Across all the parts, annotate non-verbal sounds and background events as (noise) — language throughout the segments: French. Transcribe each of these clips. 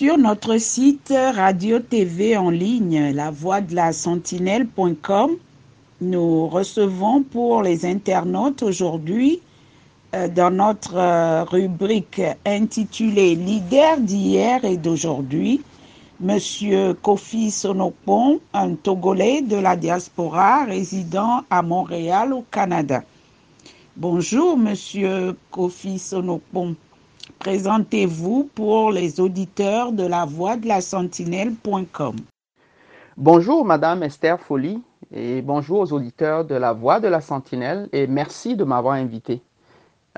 Sur notre site radio-tv en ligne, la voix de la sentinelle.com, nous recevons pour les internautes aujourd'hui, euh, dans notre euh, rubrique intitulée Leader d'hier et d'aujourd'hui, Monsieur Kofi Sonopon, un Togolais de la diaspora résidant à Montréal au Canada. Bonjour, Monsieur Kofi Sonopon. Présentez-vous pour les auditeurs de la voix de la sentinelle.com. Bonjour, Madame Esther Folly, et bonjour aux auditeurs de la voix de la sentinelle, et merci de m'avoir invité.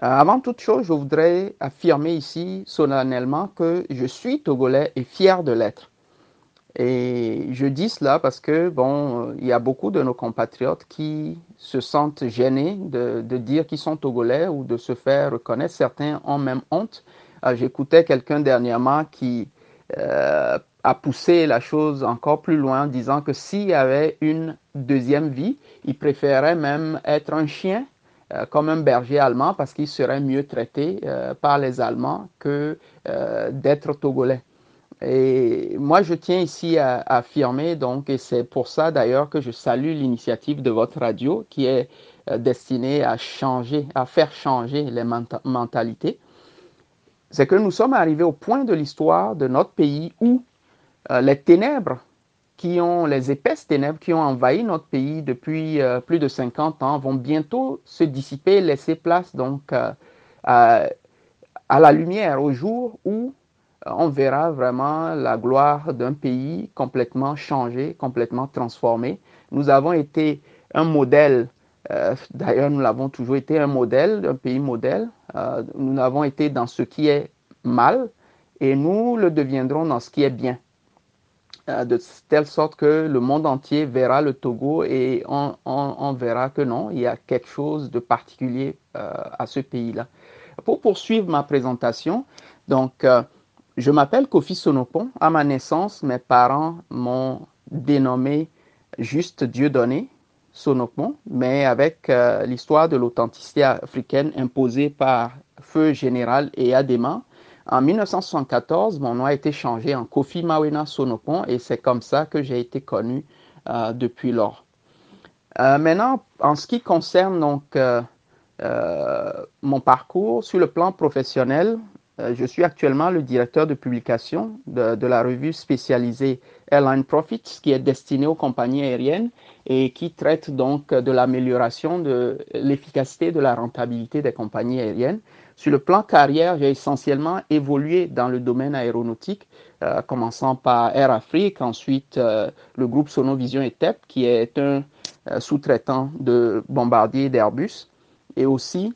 Euh, avant toute chose, je voudrais affirmer ici solennellement que je suis togolais et fier de l'être. Et je dis cela parce que, bon, il y a beaucoup de nos compatriotes qui se sentent gênés de, de dire qu'ils sont togolais ou de se faire reconnaître. Certains ont même honte. Euh, J'écoutais quelqu'un dernièrement qui euh, a poussé la chose encore plus loin, disant que s'il y avait une deuxième vie, il préférait même être un chien euh, comme un berger allemand parce qu'il serait mieux traité euh, par les Allemands que d'être togolais. Et moi, je tiens ici à, affirmer, donc, et c'est pour ça d'ailleurs que je salue l'initiative de votre radio qui est destinée à changer, à faire changer les mentalités. C'est que nous sommes arrivés au point de l'histoire de notre pays où euh, les ténèbres qui ont, les épaisses ténèbres qui ont envahi notre pays depuis euh, plus de 50 ans vont bientôt se dissiper, laisser place donc à, à la lumière, au jour où on verra vraiment la gloire d'un pays complètement changé, complètement transformé. Nous avons été un modèle, euh, d'ailleurs nous l'avons toujours été un modèle, un pays modèle. Euh, nous avons été dans ce qui est mal et nous le deviendrons dans ce qui est bien. Euh, de telle sorte que le monde entier verra le Togo et on, verra que non, il y a quelque chose de particulier à ce pays-là. Pour poursuivre ma présentation, donc je m'appelle Kofi Sonopon. À ma naissance, mes parents m'ont dénommé juste Dieu donné, Sonopon, mais avec euh, l'histoire de l'authenticité africaine imposée par Feu Général et Adema. En 1974, mon nom a été changé en Kofi Mawena Sonopon et c'est comme ça que j'ai été connu euh, depuis lors. Euh, maintenant, en ce qui concerne donc mon parcours sur le plan professionnel, je suis actuellement le directeur de publication de, la revue spécialisée Airline Profits, qui est destinée aux compagnies aériennes et qui traite donc de l'amélioration de l'efficacité de la rentabilité des compagnies aériennes. Sur le plan carrière, j'ai essentiellement évolué dans le domaine aéronautique, euh, commençant par Air Afrique, ensuite euh, le groupe Sonovision ETEP, qui est un euh, sous-traitant de Bombardier d'Airbus, et aussi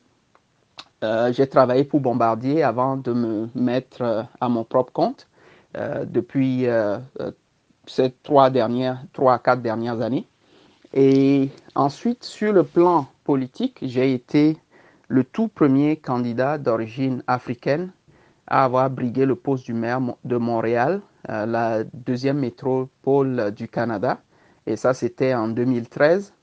j'ai travaillé pour Bombardier avant de me mettre à mon propre compte depuis ces trois dernières, trois quatre dernières années. Et ensuite, sur le plan politique, j'ai été le tout premier candidat d'origine africaine à avoir brigué le poste du maire de Montréal, euh, la deuxième métropole du Canada. Et ça, c'était en 2013.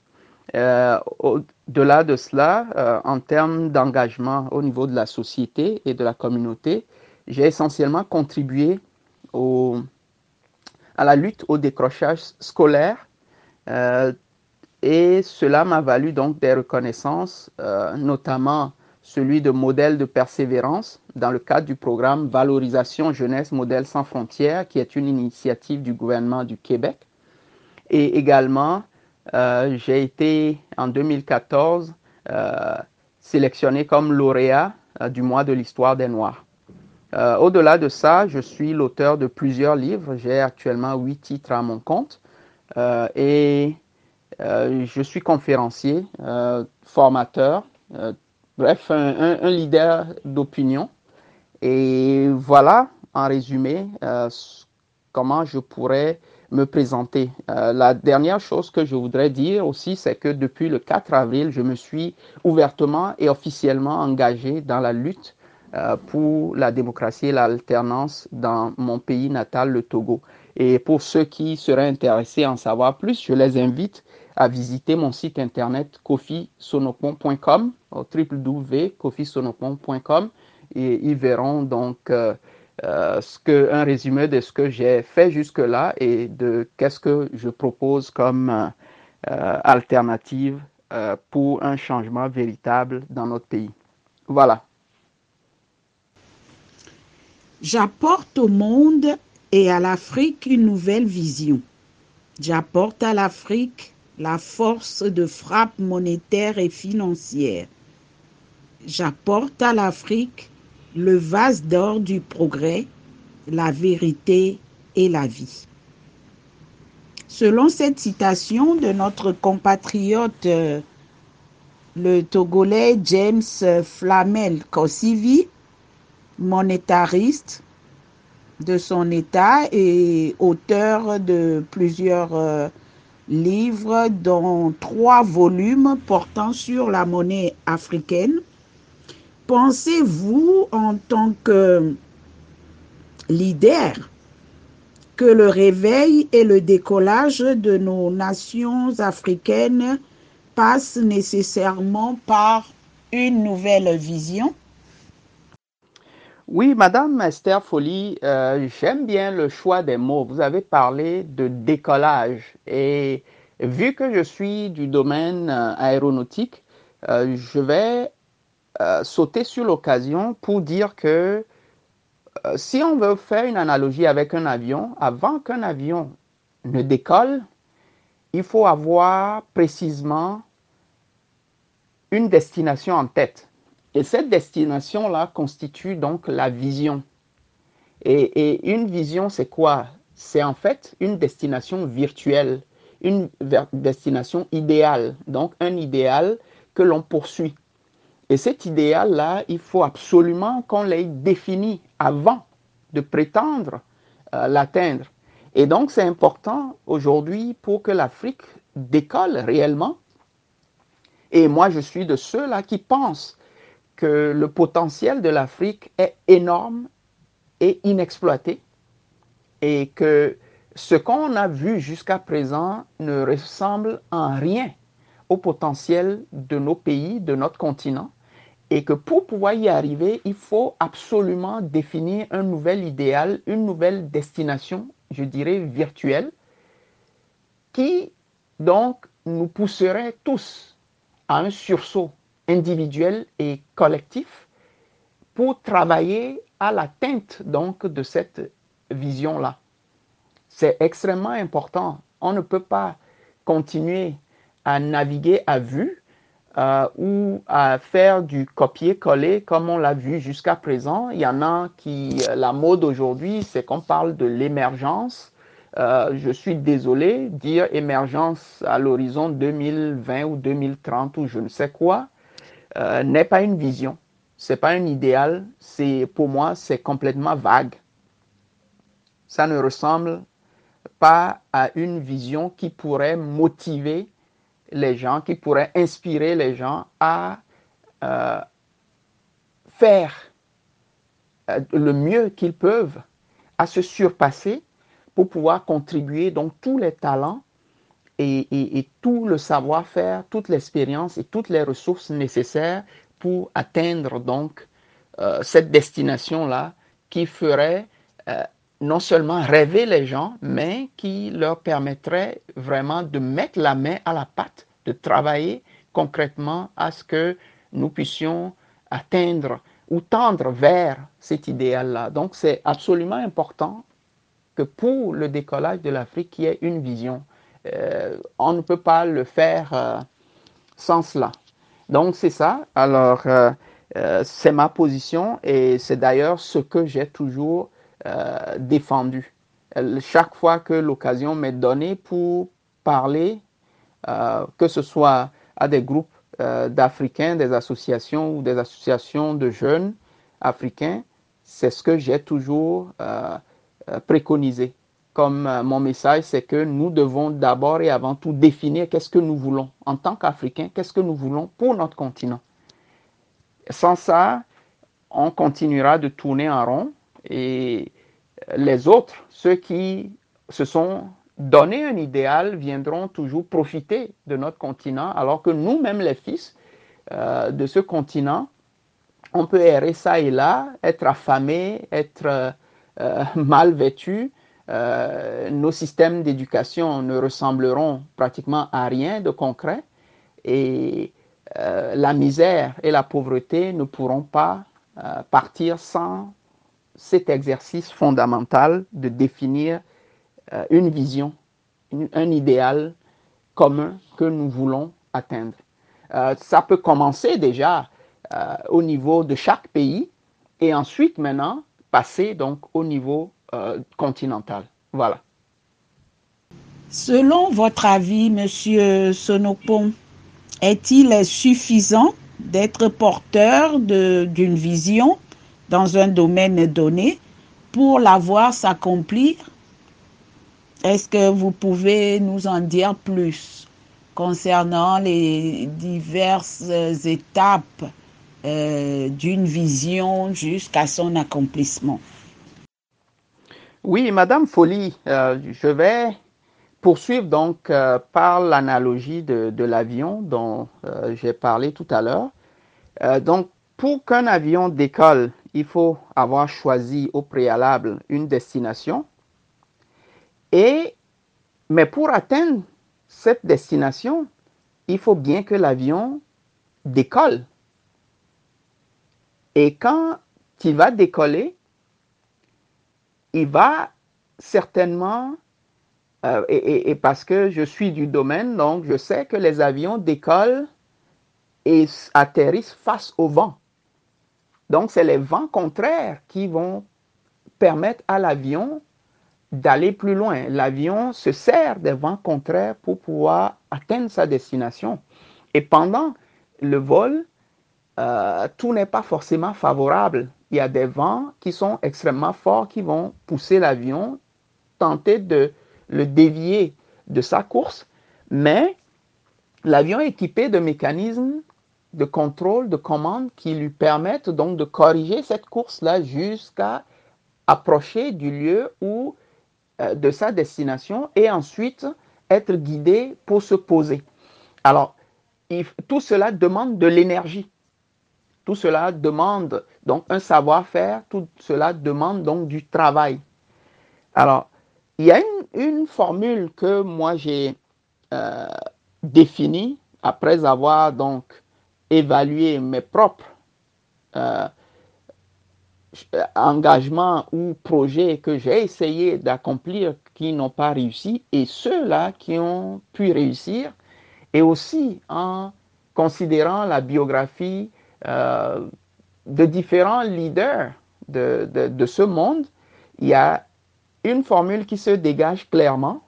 Euh, Au-delà de cela, euh, en termes d'engagement au niveau de la société et de la communauté, j'ai essentiellement contribué au, à la lutte au décrochage scolaire euh, et cela m'a valu donc des reconnaissances, euh, notamment celui de modèle de persévérance dans le cadre du programme Valorisation Jeunesse Modèle sans frontières, qui est une initiative du gouvernement du Québec. Et également euh, j'ai été en 2014 euh, sélectionné comme lauréat du mois de l'histoire des Noirs. Euh, au-delà de ça, je suis l'auteur de plusieurs livres. J'ai actuellement huit titres à mon compte euh, et euh, je suis conférencier, formateur, bref, un, leader d'opinion. Et voilà, en résumé, comment je pourrais me présenter. La dernière chose que je voudrais dire aussi, c'est que depuis le 4 avril, je me suis ouvertement et officiellement engagé dans la lutte pour la démocratie et l'alternance dans mon pays natal, le Togo. Et pour ceux qui seraient intéressés à en savoir plus, je les invite à visiter mon site internet kofisonopon.com, www.kofisonopon.com, et ils verront donc euh, ce que, un résumé de ce que j'ai fait jusque-là et de qu'est-ce que je propose comme alternative pour un changement véritable dans notre pays. Voilà. J'apporte au monde et à l'Afrique une nouvelle vision. J'apporte à l'Afrique la force de frappe monétaire et financière. J'apporte à l'Afrique le vase d'or du progrès, la vérité et la vie. Selon cette citation de notre compatriote euh, le Togolais James Flamel Kossivi, monétariste de son État et auteur de plusieurs euh, livres, dont trois volumes portant sur la monnaie africaine. Pensez-vous, en tant que leader, que le réveil et le décollage de nos nations africaines passent nécessairement par une nouvelle vision? Oui, Madame Esther Folly, euh, j'aime bien le choix des mots. Vous avez parlé de décollage et vu que je suis du domaine euh, aéronautique, euh, je vais sauter sur l'occasion pour dire que si on veut faire une analogie avec un avion, avant qu'un avion ne décolle, il faut avoir précisément une destination en tête. Et cette destination-là constitue donc la vision. Et, une vision, c'est quoi? C'est en fait une destination virtuelle, une destination idéale, donc un idéal que l'on poursuit. Et cet idéal-là, il faut absolument qu'on l'ait défini avant de prétendre euh, l'atteindre. Et donc, c'est important aujourd'hui pour que l'Afrique décolle réellement. Et moi, je suis de ceux-là qui pensent que le potentiel de l'Afrique est énorme et inexploité et que ce qu'on a vu jusqu'à présent ne ressemble en rien au potentiel de nos pays, de notre continent, et que pour pouvoir y arriver, il faut absolument définir un nouvel idéal, une nouvelle destination, je dirais virtuelle, qui donc nous pousserait tous à un sursaut individuel et collectif pour travailler à l'atteinte donc de cette vision-là. C'est extrêmement important. On ne peut pas continuer à naviguer à vue euh, ou à faire du copier-coller comme on l'a vu jusqu'à présent. Il y en a qui, la mode aujourd'hui, c'est qu'on parle de l'émergence. Euh, je suis désolé, dire émergence à l'horizon 2020 ou 2030 ou je ne sais quoi, euh, n'est pas une vision, c'est pas un idéal, c'est pour moi c'est complètement vague. Ça ne ressemble pas à une vision qui pourrait motiver les gens, qui pourrait inspirer les gens à euh, faire euh, le mieux qu'ils peuvent, à se surpasser pour pouvoir contribuer. Donc tous les talents et, tout le savoir-faire, toute l'expérience et toutes les ressources nécessaires pour atteindre donc euh, cette destination-là qui ferait euh, non seulement rêver les gens, mais qui leur permettrait vraiment de mettre la main à la pâte, de travailler concrètement à ce que nous puissions atteindre ou tendre vers cet idéal-là. Donc c'est absolument important que pour le décollage de l'Afrique, il y ait une vision. Euh, on ne peut pas le faire euh, sans cela. Donc c'est ça. Alors euh, c'est ma position et c'est d'ailleurs ce que j'ai toujours défendu. Chaque fois que l'occasion m'est donnée pour parler, que ce soit à des groupes d'Africains, des associations ou des associations de jeunes africains, c'est ce que j'ai toujours préconisé comme euh, mon message, c'est que nous devons d'abord et avant tout définir qu'est-ce que nous voulons en tant qu'Africains, qu'est-ce que nous voulons pour notre continent? Sans ça, on continuera de tourner en rond et les autres, ceux qui se sont donné un idéal, viendront toujours profiter de notre continent, alors que nous-mêmes, les fils euh, de ce continent, on peut errer ça et là, être affamés, être (laughs) mal vêtus, nos systèmes d'éducation ne ressembleront pratiquement à rien de concret et la misère et la pauvreté ne pourront pas partir sans cet exercice fondamental de définir une vision, un idéal commun que nous voulons atteindre. Euh, ça peut commencer déjà euh, au niveau de chaque pays et ensuite maintenant passer donc au niveau euh, continental. Voilà. Selon votre avis, Monsieur Sonopon, est-il suffisant d'être porteur d'une vision dans un domaine donné pour la voir s'accomplir? Est-ce que vous pouvez nous en dire plus concernant les diverses étapes euh, d'une vision jusqu'à son accomplissement? Oui, Madame Folly, euh, je vais poursuivre donc euh, par l'analogie de, de l'avion dont j'ai parlé tout à l'heure. donc, pour qu'un avion décolle, il faut avoir choisi au préalable une destination et, mais pour atteindre cette destination, il faut bien que l'avion décolle. Et quand il va décoller, il va certainement, euh, et, parce que je suis du domaine, donc je sais que les avions décollent et atterrissent face au vent. Donc c'est les vents contraires qui vont permettre à l'avion d'aller plus loin. L'avion se sert des vents contraires pour pouvoir atteindre sa destination. Et pendant le vol, euh, tout n'est pas forcément favorable. Il y a des vents qui sont extrêmement forts qui vont pousser l'avion, tenter de le dévier de sa course, mais l'avion est équipé de mécanismes de contrôle, de commande qui lui permettent donc de corriger cette course-là jusqu'à approcher du lieu où euh, de sa destination et ensuite être guidé pour se poser. Alors, tout cela demande de l'énergie. Tout cela demande donc un savoir-faire, tout cela demande donc du travail. Alors, il y a une, formule que moi j'ai euh, définie après avoir donc évalué mes propres euh, engagements ou projets que j'ai essayé d'accomplir qui n'ont pas réussi et ceux-là qui ont pu réussir, et aussi en considérant la biographie euh, de différents leaders de, de, ce monde, il y a une formule qui se dégage clairement,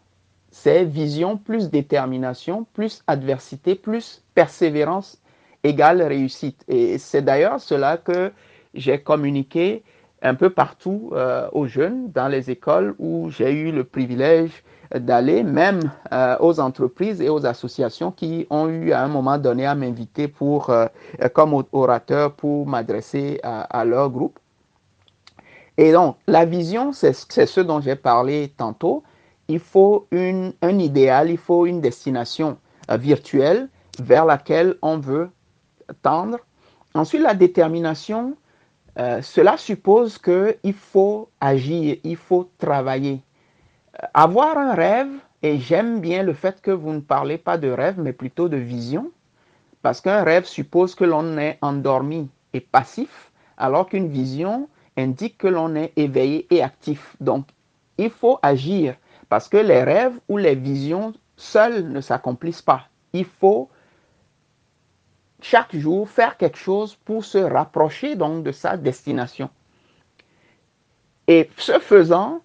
c'est vision plus détermination, plus adversité, plus persévérance égale réussite. Et c'est d'ailleurs cela que j'ai communiqué un peu partout euh, aux jeunes, dans les écoles où j'ai eu le privilège d'aller, même euh, aux entreprises et aux associations qui ont eu à un moment donné à m'inviter pour, euh, comme orateur pour m'adresser à, leur groupe. Et donc, la vision, c'est ce dont j'ai parlé tantôt. Il faut une, un idéal, il faut une destination virtuelle vers laquelle on veut tendre. Ensuite, la détermination, euh, cela suppose qu'il faut agir, il faut travailler. Avoir un rêve, et j'aime bien le fait que vous ne parlez pas de rêve, mais plutôt de vision, parce qu'un rêve suppose que l'on est endormi et passif, alors qu'une vision indique que l'on est éveillé et actif. Donc, il faut agir, parce que les rêves ou les visions seuls ne s'accomplissent pas. Il faut chaque jour faire quelque chose pour se rapprocher donc de sa destination. Et ce faisant,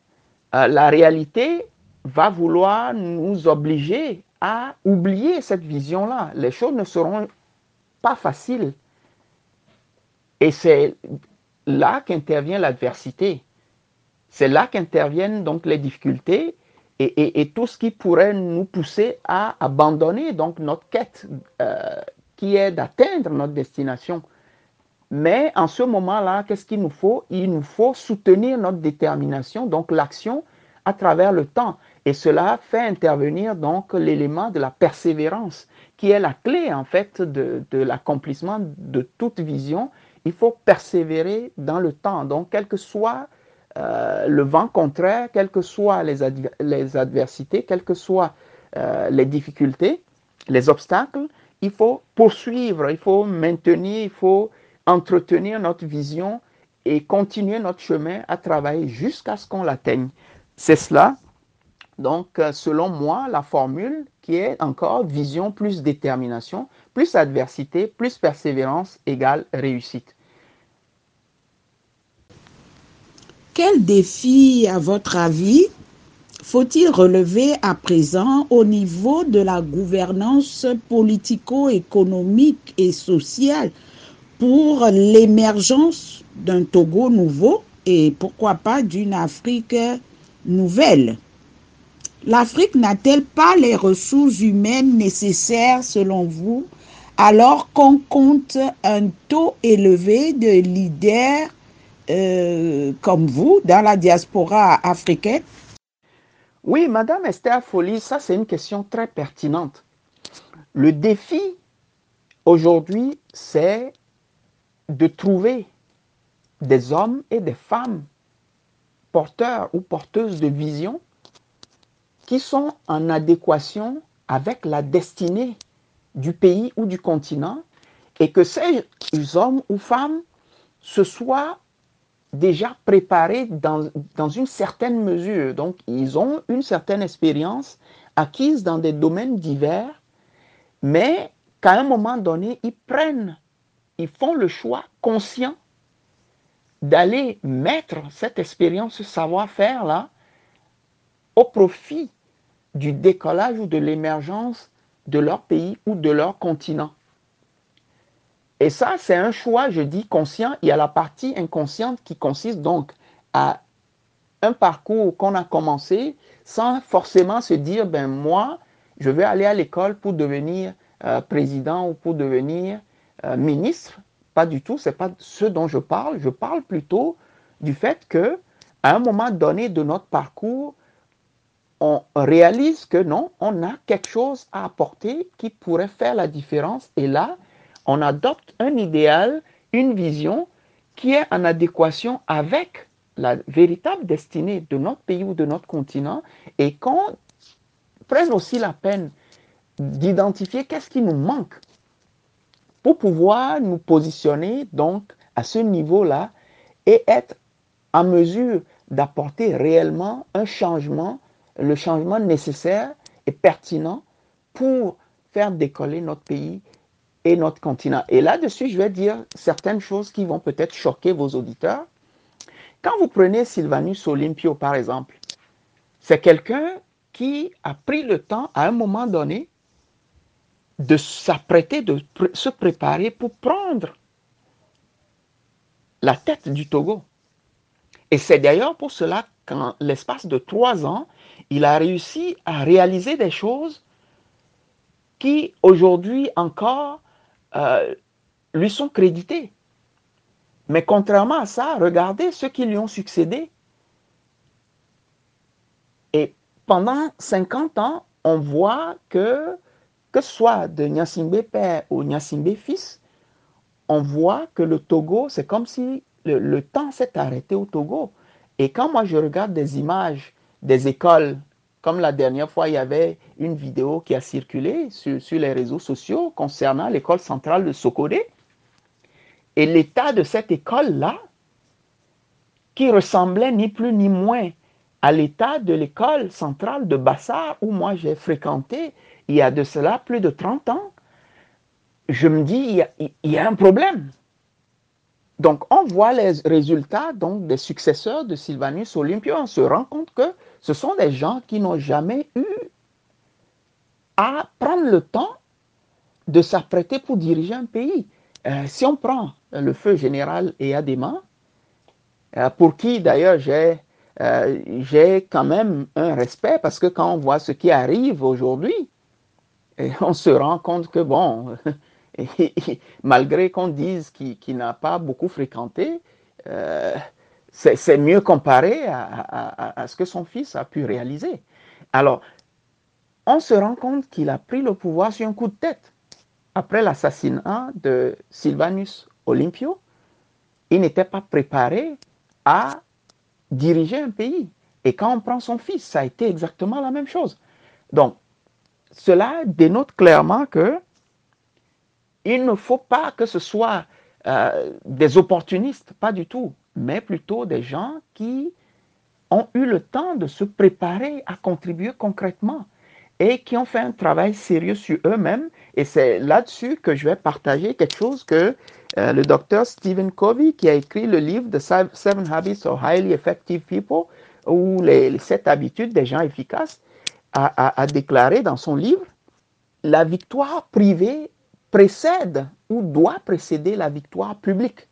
euh, la réalité va vouloir nous obliger à oublier cette vision-là. Les choses ne seront pas faciles. Et c'est là qu'intervient l'adversité. C'est là qu'interviennent donc les difficultés et, tout ce qui pourrait nous pousser à abandonner donc notre quête euh, qui est d'atteindre notre destination. Mais en ce moment-là, qu'est-ce qu'il nous faut? Il nous faut soutenir notre détermination, donc l'action à travers le temps. Et cela fait intervenir donc l'élément de la persévérance, qui est la clé en fait de, l'accomplissement de toute vision. Il faut persévérer dans le temps. Donc, quel que soit euh, le vent contraire, quelles que soient les, les adversités, quelles que soient euh, les difficultés, les obstacles, il faut poursuivre, il faut maintenir, il faut entretenir notre vision et continuer notre chemin à travailler jusqu'à ce qu'on l'atteigne. C'est cela, donc, euh, selon moi, la formule qui est encore vision plus détermination, plus adversité, plus persévérance égale réussite. Quel défi, à votre avis, faut-il relever à présent au niveau de la gouvernance politico-économique et sociale pour l'émergence d'un Togo nouveau et pourquoi pas d'une Afrique nouvelle L'Afrique n'a-t-elle pas les ressources humaines nécessaires selon vous alors qu'on compte un taux élevé de leaders euh, comme vous dans la diaspora africaine? Oui, Madame Esther Folly, ça c'est une question très pertinente. Le défi aujourd'hui, c'est de trouver des hommes et des femmes porteurs ou porteuses de vision qui sont en adéquation avec la destinée du pays ou du continent et que ces hommes ou femmes se soient déjà préparés dans, dans une certaine mesure. Donc, ils ont une certaine expérience acquise dans des domaines divers, mais qu'à un moment donné, ils prennent, ils font le choix conscient d'aller mettre cette expérience, ce savoir-faire-là au profit du décollage ou de l'émergence de leur pays ou de leur continent. Et ça, c'est un choix, je dis, conscient. Il y a la partie inconsciente qui consiste donc à un parcours qu'on a commencé sans forcément se dire, ben moi, je vais aller à l'école pour devenir euh, président ou pour devenir euh, ministre. Pas du tout, c'est pas ce dont je parle. Je parle plutôt du fait que à un moment donné de notre parcours, on réalise que non, on a quelque chose à apporter qui pourrait faire la différence. Et là, on adopte un idéal, une vision qui est en adéquation avec la véritable destinée de notre pays ou de notre continent et qu'on prenne aussi la peine d'identifier qu'est-ce qui nous manque pour pouvoir nous positionner donc à ce niveau-là et être en mesure d'apporter réellement un changement le changement nécessaire et pertinent pour faire décoller notre pays et notre continent. Et là-dessus, je vais dire certaines choses qui vont peut-être choquer vos auditeurs. Quand vous prenez Sylvanus Olympio, par exemple, c'est quelqu'un qui a pris le temps, à un moment donné, de s'apprêter, de se préparer pour prendre la tête du Togo. Et c'est d'ailleurs pour cela qu'en l'espace de trois ans, il a réussi à réaliser des choses qui aujourd'hui encore euh, lui sont créditées. Mais contrairement à ça, regardez ceux qui lui ont succédé. Et pendant 50 ans, on voit que, que ce soit de Nyasimbe père ou Nyasimbe fils, on voit que le Togo, c'est comme si le, temps s'est arrêté au Togo. Et quand moi je regarde des images des écoles. Comme la dernière fois, il y avait une vidéo qui a circulé sur, les réseaux sociaux concernant l'école centrale de Sokodé. Et l'état de cette école-là, qui ressemblait ni plus ni moins à l'état de l'école centrale de Bassar, où moi j'ai fréquenté il y a de cela plus de 30 ans, je me dis, il y a un problème. Donc, on voit les résultats donc, des successeurs de Sylvanus Olympio. On se rend compte que ce sont des gens qui n'ont jamais eu à prendre le temps de s'apprêter pour diriger un pays. Euh, si on prend le feu général Eyadema, euh, pour qui d'ailleurs euh, j'ai quand même un respect parce que quand on voit ce qui arrive aujourd'hui, (laughs) on se rend compte que bon, (laughs) (laughs) malgré qu'on dise qu'il n'a pas beaucoup fréquenté, euh, c'est mieux comparé à, ce que son fils a pu réaliser. Alors, on se rend compte qu'il a pris le pouvoir sur un coup de tête. Après l'assassinat de Sylvanus Olympio, il n'était pas préparé à diriger un pays. Et quand on prend son fils, ça a été exactement la même chose. Donc, cela dénote clairement que il ne faut pas que ce soit euh, des opportunistes, pas du tout, mais plutôt des gens qui ont eu le temps de se préparer à contribuer concrètement et qui ont fait un travail sérieux sur eux-mêmes. Et c'est là-dessus que je vais partager quelque chose que euh, le docteur Stephen Covey, qui a écrit le livre The Seven Habits of Highly Effective People, ou les, sept habitudes des gens efficaces, a, déclaré dans son livre, la victoire privée précède ou doit précéder la victoire publique.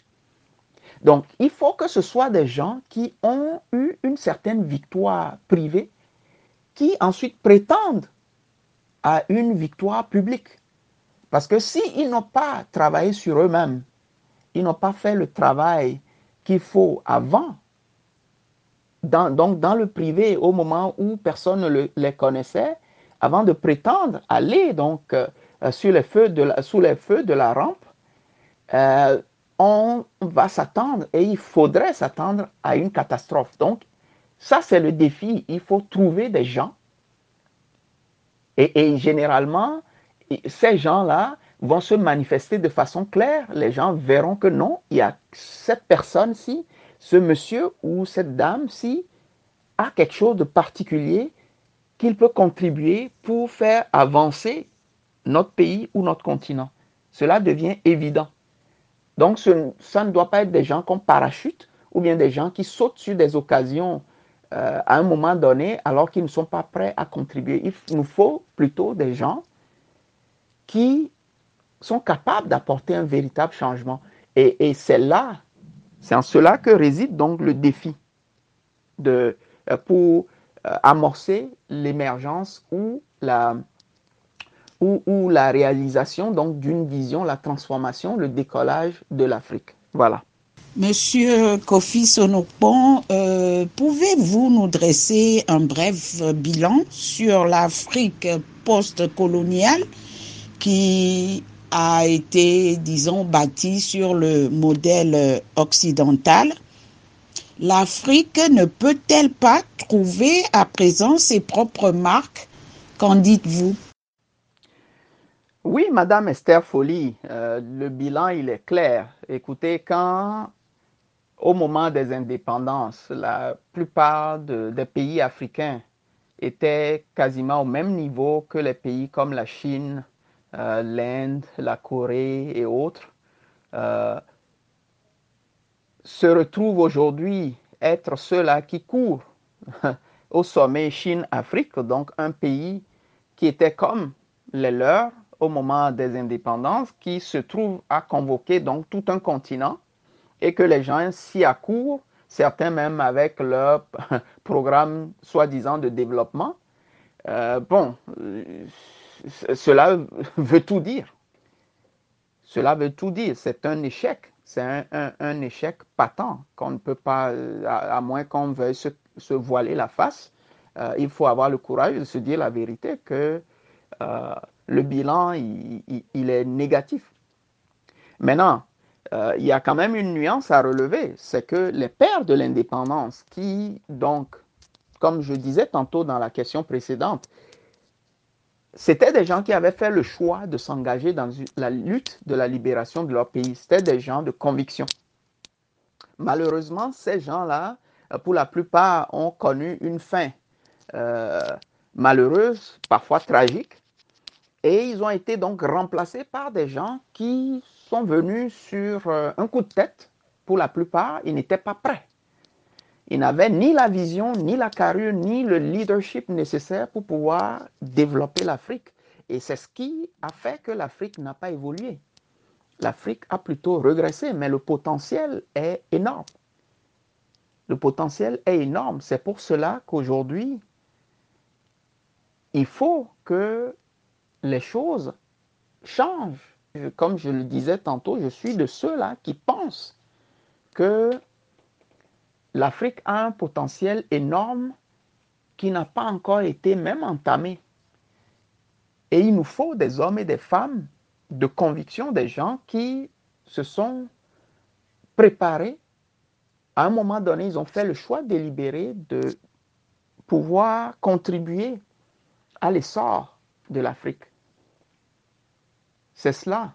Donc, il faut que ce soit des gens qui ont eu une certaine victoire privée, qui ensuite prétendent à une victoire publique. Parce que s'ils n'ont pas travaillé sur eux-mêmes, ils n'ont pas fait le travail qu'il faut avant, donc dans le privé, au moment où personne ne les connaissait, avant de prétendre aller donc euh, sur les feux de la, sous les feux de la rampe, euh, on va s'attendre et il faudrait s'attendre à une catastrophe. Donc, ça, c'est le défi. Il faut trouver des gens. Et, généralement, ces gens-là vont se manifester de façon claire. Les gens verront que non, il y a cette personne-ci, ce monsieur ou cette dame-ci a quelque chose de particulier qu'il peut contribuer pour faire avancer notre pays ou notre continent. Cela devient évident. Donc, ça ne doit pas être des gens comme parachute ou bien des gens qui sautent sur des occasions euh, à un moment donné alors qu'ils ne sont pas prêts à contribuer. Il nous faut plutôt des gens qui sont capables d'apporter un véritable changement. Et, c'est là, c'est en cela que réside donc le défi euh, pour euh, amorcer l'émergence ou la, ou, la réalisation donc d'une vision, la transformation, le décollage de l'Afrique. Voilà. Monsieur Kofi Sonopon, euh, pouvez-vous nous dresser un bref bilan sur l'Afrique post-coloniale qui a été, disons, bâtie sur le modèle occidental. L'Afrique ne peut-elle pas trouver à présent ses propres marques? Qu'en dites-vous? Oui, Madame Esther Folly, euh, le bilan, il est clair. Écoutez, quand au moment des indépendances, la plupart des pays africains étaient quasiment au même niveau que les pays comme la Chine, euh, l'Inde, la Corée et autres, euh, se retrouvent aujourd'hui être ceux-là qui courent (laughs) au sommet Chine-Afrique, donc un pays qui était comme les leurs au moment des indépendances, qui se trouve à convoquer donc tout un continent et que les gens s'y accourent, certains même avec leur (laughs) programme soi-disant de développement. Euh, bon, cela veut tout dire. Cela veut tout dire. C'est un échec. C'est un, échec patent qu'on ne peut pas, à, moins qu'on veuille se, voiler la face. Euh, il faut avoir le courage de se dire la vérité que le bilan, il, est négatif. Maintenant, euh, il y a quand même une nuance à relever, c'est que les pères de l'indépendance, qui donc, comme je disais tantôt dans la question précédente, c'était des gens qui avaient fait le choix de s'engager dans la lutte de la libération de leur pays. C'était des gens de conviction. Malheureusement, ces gens-là, euh, pour la plupart, ont connu une fin euh, malheureuse, parfois tragique, et ils ont été donc remplacés par des gens qui sont venus sur euh, un coup de tête. Pour la plupart, ils n'étaient pas prêts. Ils n'avaient ni la vision, ni la carrure, ni le leadership nécessaire pour pouvoir développer l'Afrique. Et c'est ce qui a fait que l'Afrique n'a pas évolué. L'Afrique a plutôt régressé, mais le potentiel est énorme. Le potentiel est énorme. C'est pour cela qu'aujourd'hui, il faut que les choses changent. Comme je le disais tantôt, je suis de ceux-là qui pensent que l'Afrique a un potentiel énorme qui n'a pas encore été même entamé. Et il nous faut des hommes et des femmes de conviction, des gens qui se sont préparés à un moment donné, ils ont fait le choix délibéré de pouvoir contribuer à l'essor de l'Afrique. C'est cela.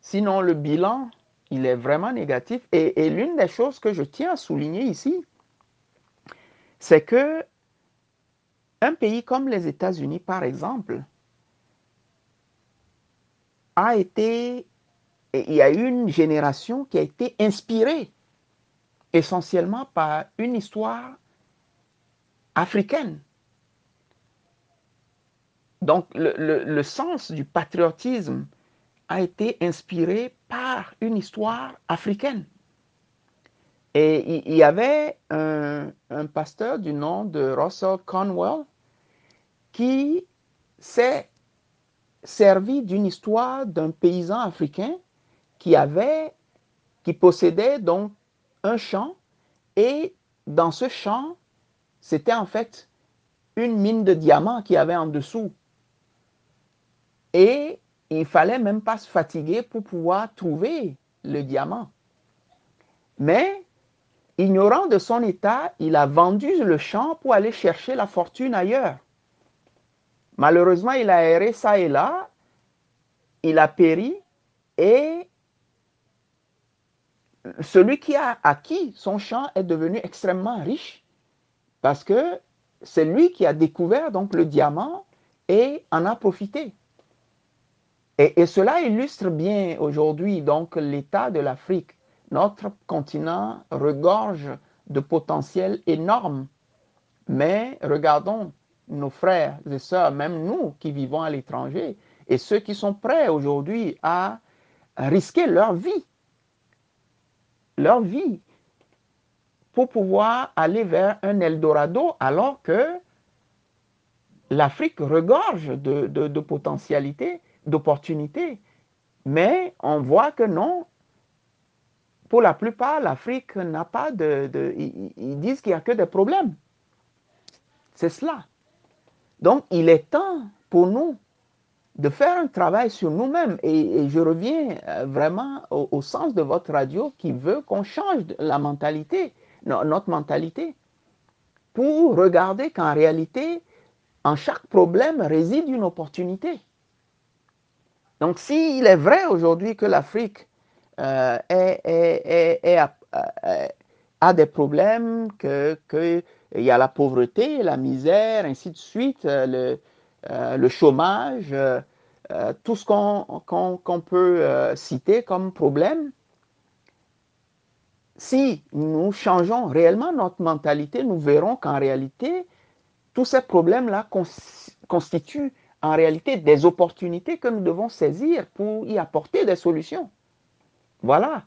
Sinon, le bilan, il est vraiment négatif. Et, l'une des choses que je tiens à souligner ici, c'est que un pays comme les États-Unis, par exemple, a été, il y a une génération qui a été inspirée essentiellement par une histoire africaine. Donc le, sens du patriotisme a été inspiré par une histoire africaine. Et il y avait un, pasteur du nom de Russell Conwell qui s'est servi d'une histoire d'un paysan africain qui avait, qui possédait donc un champ et dans ce champ, c'était en fait une mine de diamants qu'il y avait en dessous. Et il fallait même pas se fatiguer pour pouvoir trouver le diamant. Mais, ignorant de son état, il a vendu le champ pour aller chercher la fortune ailleurs. Malheureusement, il a erré ça et là, il a péri et celui qui a acquis son champ est devenu extrêmement riche parce que c'est lui qui a découvert donc le diamant et en a profité. Et, cela illustre bien aujourd'hui donc l'état de l'Afrique. Notre continent regorge de potentiel énorme. Mais regardons nos frères et sœurs, même nous qui vivons à l'étranger, et ceux qui sont prêts aujourd'hui à risquer leur vie, leur vie, pour pouvoir aller vers un Eldorado, alors que l'Afrique regorge de, de potentialités, d'opportunités. Mais on voit que non, pour la plupart, l'Afrique n'a pas de... ils, disent qu'il n'y a que des problèmes. C'est cela. Donc, il est temps pour nous de faire un travail sur nous-mêmes. Et, je reviens vraiment au, au, sens de votre radio qui veut qu'on change la mentalité, notre mentalité, pour regarder qu'en réalité, en chaque problème réside une opportunité. Donc, s'il est vrai aujourd'hui que l'Afrique euh, est, a des problèmes, qu'il y a la pauvreté, la misère, ainsi de suite, le, euh, le chômage, euh, tout ce qu'on qu qu peut euh, citer comme problème. Si nous changeons réellement notre mentalité, nous verrons qu'en réalité, tous ces problèmes-là cons constituent en réalité des opportunités que nous devons saisir pour y apporter des solutions. Voilà.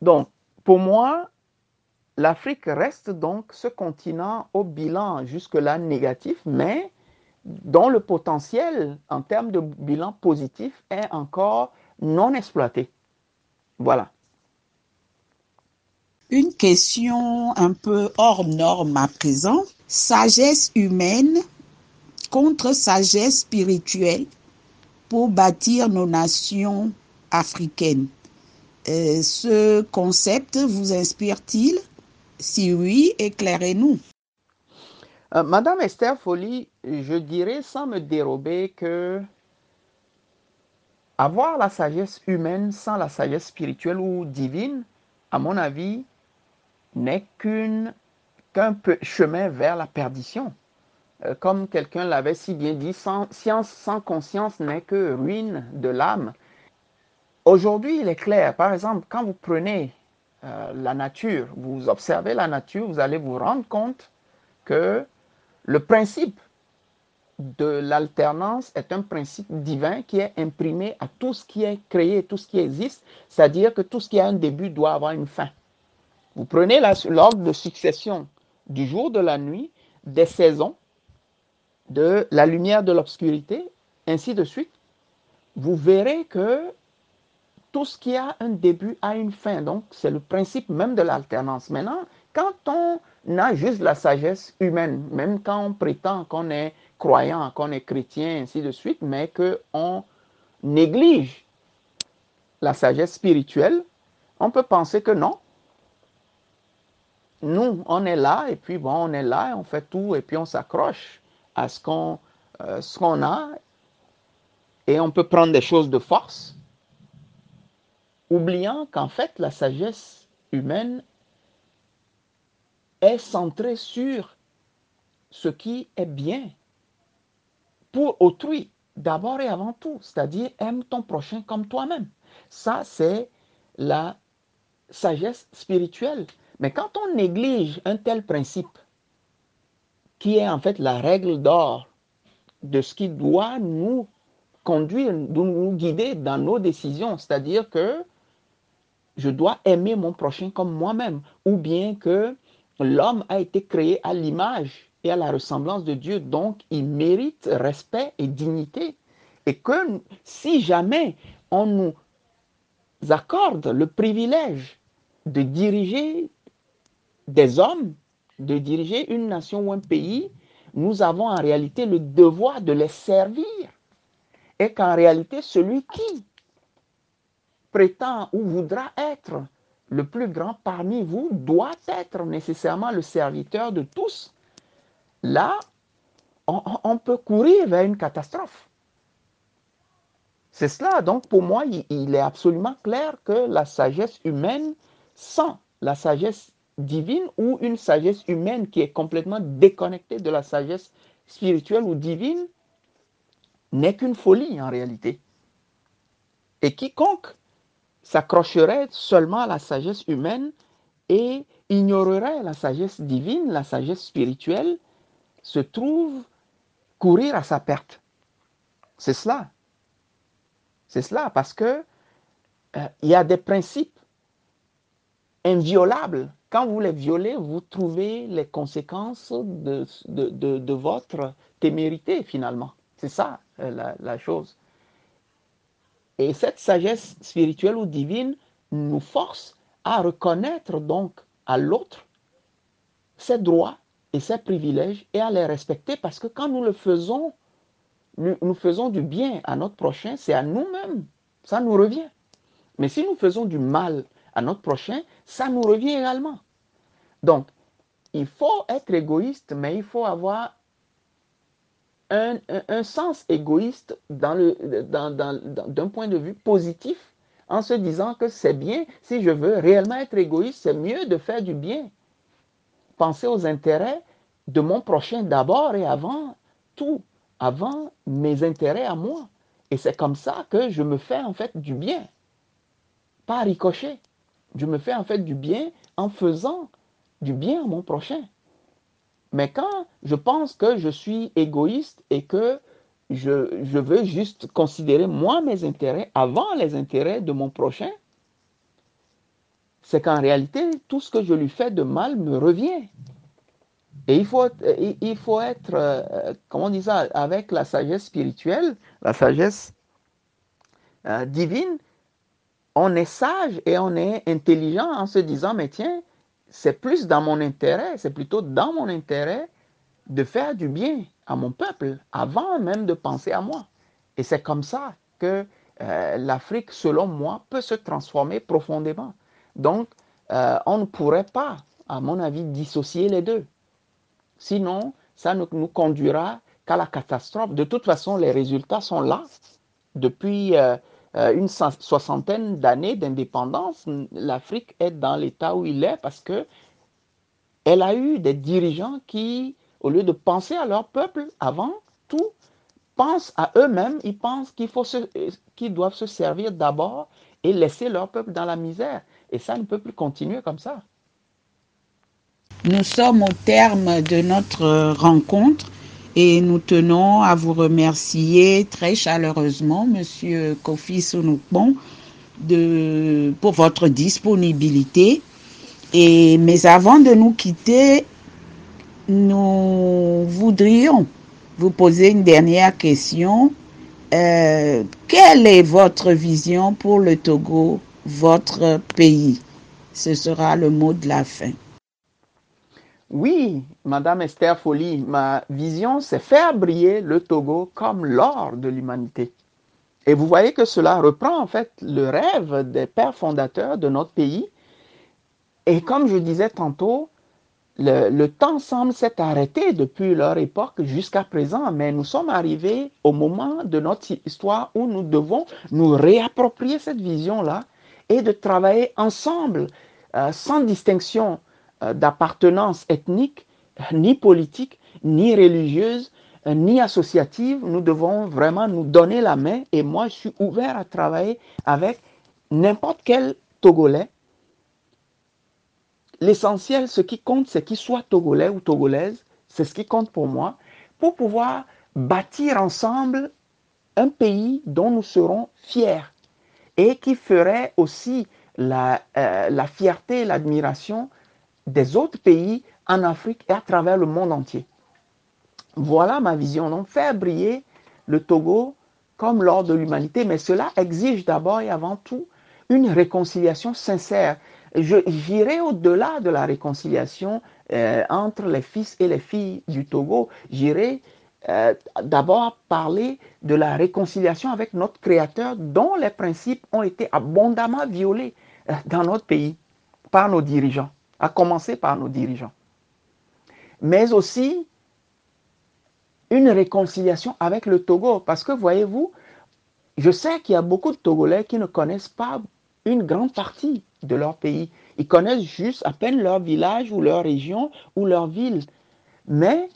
Donc, pour moi, l'Afrique reste donc ce continent au bilan jusque-là négatif, mais dont le potentiel en termes de bilan positif est encore non exploité. Voilà. Une question un peu hors norme à présent. Sagesse humaine contre sagesse spirituelle pour bâtir nos nations africaines. Euh, ce concept vous inspire-t-il? Si oui, éclairez-nous. Euh, Madame Esther Folly, je dirais sans me dérober que avoir la sagesse humaine sans la sagesse spirituelle ou divine, à mon avis, n'est qu'un qu chemin vers la perdition. Euh, comme quelqu'un l'avait si bien dit, sans, science sans conscience n'est que ruine de l'âme. Aujourd'hui, il est clair, par exemple, quand vous prenez euh, la nature, vous observez la nature, vous allez vous rendre compte que le principe de l'alternance est un principe divin qui est imprimé à tout ce qui est créé, tout ce qui existe, c'est-à-dire que tout ce qui a un début doit avoir une fin. Vous prenez l'ordre de succession du jour, de la nuit, des saisons, de la lumière, de l'obscurité, ainsi de suite, vous verrez que tout ce qui a un début a une fin. Donc, c'est le principe même de l'alternance. Maintenant, quand on a juste la sagesse humaine, même quand on prétend qu'on est croyant, qu'on est chrétien, ainsi de suite, mais qu'on néglige la sagesse spirituelle, on peut penser que non, nous, on est là, et puis bon, on est là, et on fait tout, et puis on s'accroche à ce qu'on euh, ce qu'on a, et on peut prendre des choses de force, oubliant qu'en fait, la sagesse humaine est centrée sur ce qui est bien pour autrui, d'abord et avant tout, c'est-à-dire aime ton prochain comme toi-même. Ça, c'est la sagesse spirituelle. Mais quand on néglige un tel principe, qui est en fait la règle d'or de ce qui doit nous conduire, nous guider dans nos décisions, c'est-à-dire que je dois aimer mon prochain comme moi-même, ou bien que l'homme a été créé à l'image et à la ressemblance de Dieu, donc il mérite respect et dignité. Et que si jamais on nous accorde le privilège de diriger des hommes, de diriger une nation ou un pays, nous avons en réalité le devoir de les servir. Et qu'en réalité, celui qui prétend ou voudra être le plus grand parmi vous doit être nécessairement le serviteur de tous. Là, on, peut courir vers une catastrophe. C'est cela. Donc, pour moi, il, il, est absolument clair que la sagesse humaine, sans la sagesse divine ou une sagesse humaine qui est complètement déconnectée de la sagesse spirituelle ou divine, n'est qu'une folie en réalité. Et quiconque s'accrocherait seulement à la sagesse humaine et ignorerait la sagesse divine, la sagesse spirituelle, se trouve courir à sa perte. C'est cela. C'est cela, parce que euh, il y a des principes inviolables. Quand vous les violez, vous trouvez les conséquences de, de, de, votre témérité, finalement. C'est ça euh, la, la, chose. Et cette sagesse spirituelle ou divine nous force à reconnaître donc à l'autre ses droits et ses privilèges et à les respecter parce que quand nous le faisons, nous, nous faisons du bien à notre prochain, c'est à nous-mêmes. Ça nous revient. Mais si nous faisons du mal à notre prochain, ça nous revient également. Donc, il faut être égoïste, mais il faut avoir un, un, sens égoïste le, dans, dans, d'un point de vue positif, en se disant que c'est bien, si je veux réellement être égoïste, c'est mieux de faire du bien. Penser aux intérêts de mon prochain d'abord et avant tout, avant mes intérêts à moi. Et c'est comme ça que je me fais en fait du bien, pas ricochet. Je me fais en fait du bien en faisant du bien à mon prochain. Mais quand je pense que je suis égoïste et que je, je, veux juste considérer moi mes intérêts avant les intérêts de mon prochain, c'est qu'en réalité, tout ce que je lui fais de mal me revient. Et il faut, il faut être, euh, comment on dit ça, avec la sagesse spirituelle, la sagesse euh, divine, on est sage et on est intelligent en se disant, mais tiens, c'est plus dans mon intérêt, c'est plutôt dans mon intérêt de faire du bien à mon peuple avant même de penser à moi. Et c'est comme ça que euh, l'Afrique, selon moi, peut se transformer profondément. Donc, euh, on ne pourrait pas, à mon avis, dissocier les deux. Sinon, ça ne nous conduira qu'à la catastrophe. De toute façon, les résultats sont là. Depuis euh, une soixantaine d'années d'indépendance, l'Afrique est dans l'état où il est parce que elle a eu des dirigeants qui, au lieu de penser à leur peuple avant tout, pensent à eux-mêmes. Ils pensent qu'il faut se, qu'ils doivent se servir d'abord et laisser leur peuple dans la misère. Et ça ne peut plus continuer comme ça. Nous sommes au terme de notre rencontre et nous tenons à vous remercier très chaleureusement, Monsieur Kofi Sounoukbon, de, pour votre disponibilité. Mais avant de nous quitter, nous voudrions vous poser une dernière question. Euh, quelle est votre vision pour le Togo, votre pays? Ce sera le mot de la fin. Oui, Madame Esther Folly, ma vision, c'est faire briller le Togo comme l'or de l'humanité. Et vous voyez que cela reprend en fait le rêve des pères fondateurs de notre pays. Et comme je disais tantôt, le, temps semble s'être arrêté depuis leur époque jusqu'à présent, mais nous sommes arrivés au moment de notre histoire où nous devons nous réapproprier cette vision-là et de travailler ensemble, euh, sans distinction d'appartenance ethnique, ni politique, ni religieuse, euh, ni associative. Nous devons vraiment nous donner la main et moi, je suis ouvert à travailler avec n'importe quel Togolais L'essentiel, ce qui compte, c'est qu'il soit togolais ou togolaise. C'est ce qui compte pour moi. Pour pouvoir bâtir ensemble un pays dont nous serons fiers et qui ferait aussi la, euh, la fierté et l'admiration des autres pays en Afrique et à travers le monde entier. Voilà ma vision. Donc, faire briller le Togo comme l'or de l'humanité, mais cela exige d'abord et avant tout une réconciliation sincère j'irai au-delà de la réconciliation euh, entre les fils et les filles du Togo. J'irai euh, d'abord parler de la réconciliation avec notre Créateur dont les principes ont été abondamment violés euh, dans notre pays par nos dirigeants, à commencer par nos dirigeants. Mais aussi une réconciliation avec le Togo, parce que voyez-vous, je sais qu'il y a beaucoup de Togolais qui ne connaissent pas une grande partie de leur pays. Ils connaissent juste à peine leur village ou leur région ou leur ville. Mais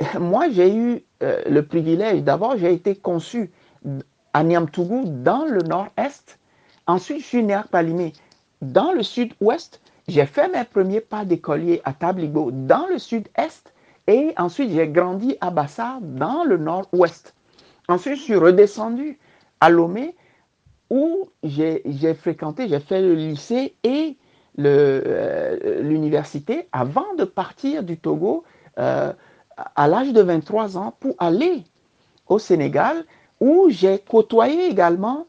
(laughs) moi, j'ai eu euh, le privilège, d'abord, j'ai été conçu à Niamtougou dans le nord-est. Ensuite, je suis né à Palimé dans le sud-ouest. J'ai fait mes premiers pas d'écolier à Tabligo dans le sud-est. Et ensuite, j'ai grandi à Bassar dans le nord-ouest. Ensuite, je suis redescendu à Lomé où j'ai fréquenté, j'ai fait le lycée et euh, l'université avant de partir du Togo euh, à l'âge de 23 ans pour aller au Sénégal où j'ai côtoyé également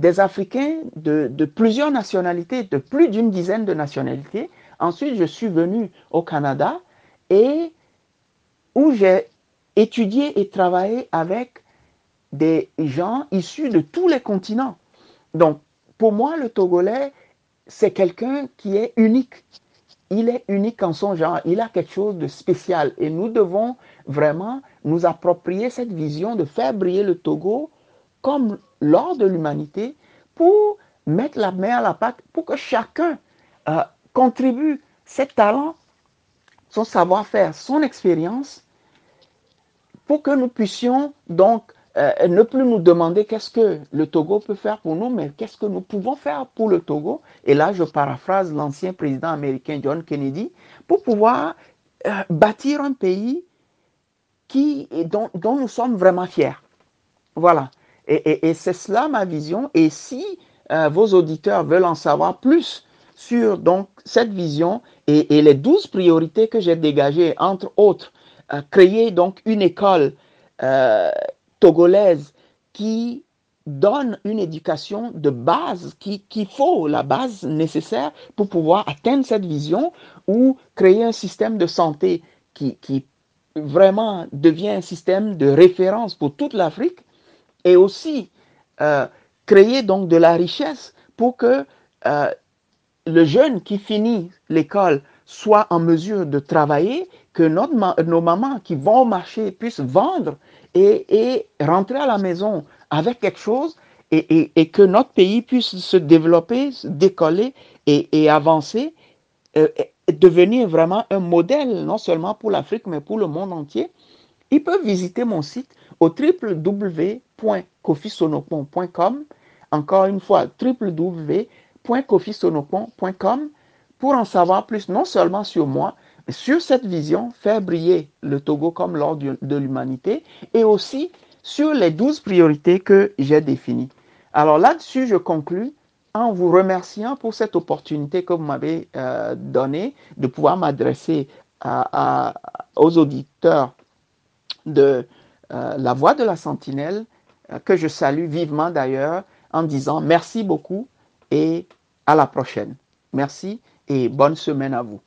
des Africains de, plusieurs nationalités, de plus d'une dizaine de nationalités. Ensuite, je suis venu au Canada et où j'ai étudié et travaillé avec des gens issus de tous les continents. Donc, pour moi, le Togolais, c'est quelqu'un qui est unique. Il est unique en son genre. Il a quelque chose de spécial. Et nous devons vraiment nous approprier cette vision de faire briller le Togo comme l'or de l'humanité pour mettre la main à la pâte, pour que chacun euh, contribue ses talents, son savoir-faire, son expérience, pour que nous puissions donc euh, ne plus nous demander qu'est-ce que le Togo peut faire pour nous, mais qu'est-ce que nous pouvons faire pour le Togo. Et là, je paraphrase l'ancien président américain John Kennedy, pour pouvoir euh, bâtir un pays qui, dont, dont, nous sommes vraiment fiers. Voilà. Et, c'est cela ma vision. Et si euh, vos auditeurs veulent en savoir plus sur donc, cette vision et, les douze priorités que j'ai dégagées, entre autres, créer donc une école togolaise qui donne une éducation de base qu'il faut, la base nécessaire pour pouvoir atteindre cette vision ou créer un système de santé qui, qui vraiment devient un système de référence pour toute l'Afrique et aussi euh, créer donc de la richesse pour que euh, le jeune qui finit l'école soit en mesure de travailler, que nos mamans qui vont au marché puissent vendre et, rentrer à la maison avec quelque chose et, que notre pays puisse se développer, décoller et, avancer, euh, devenir vraiment un modèle, non seulement pour l'Afrique, mais pour le monde entier, ils peuvent visiter mon site au www.kofisonopon.com. Encore une fois, www.kofisonopon.com pour en savoir plus, non seulement sur moi, sur cette vision, faire briller le Togo comme l'ordre de l'humanité et aussi sur les douze priorités que j'ai définies. Alors là-dessus, je conclus en vous remerciant pour cette opportunité que vous m'avez euh, donnée de pouvoir m'adresser aux auditeurs de euh, la voix de la sentinelle, euh, que je salue vivement d'ailleurs, en disant merci beaucoup et à la prochaine. Merci et bonne semaine à vous.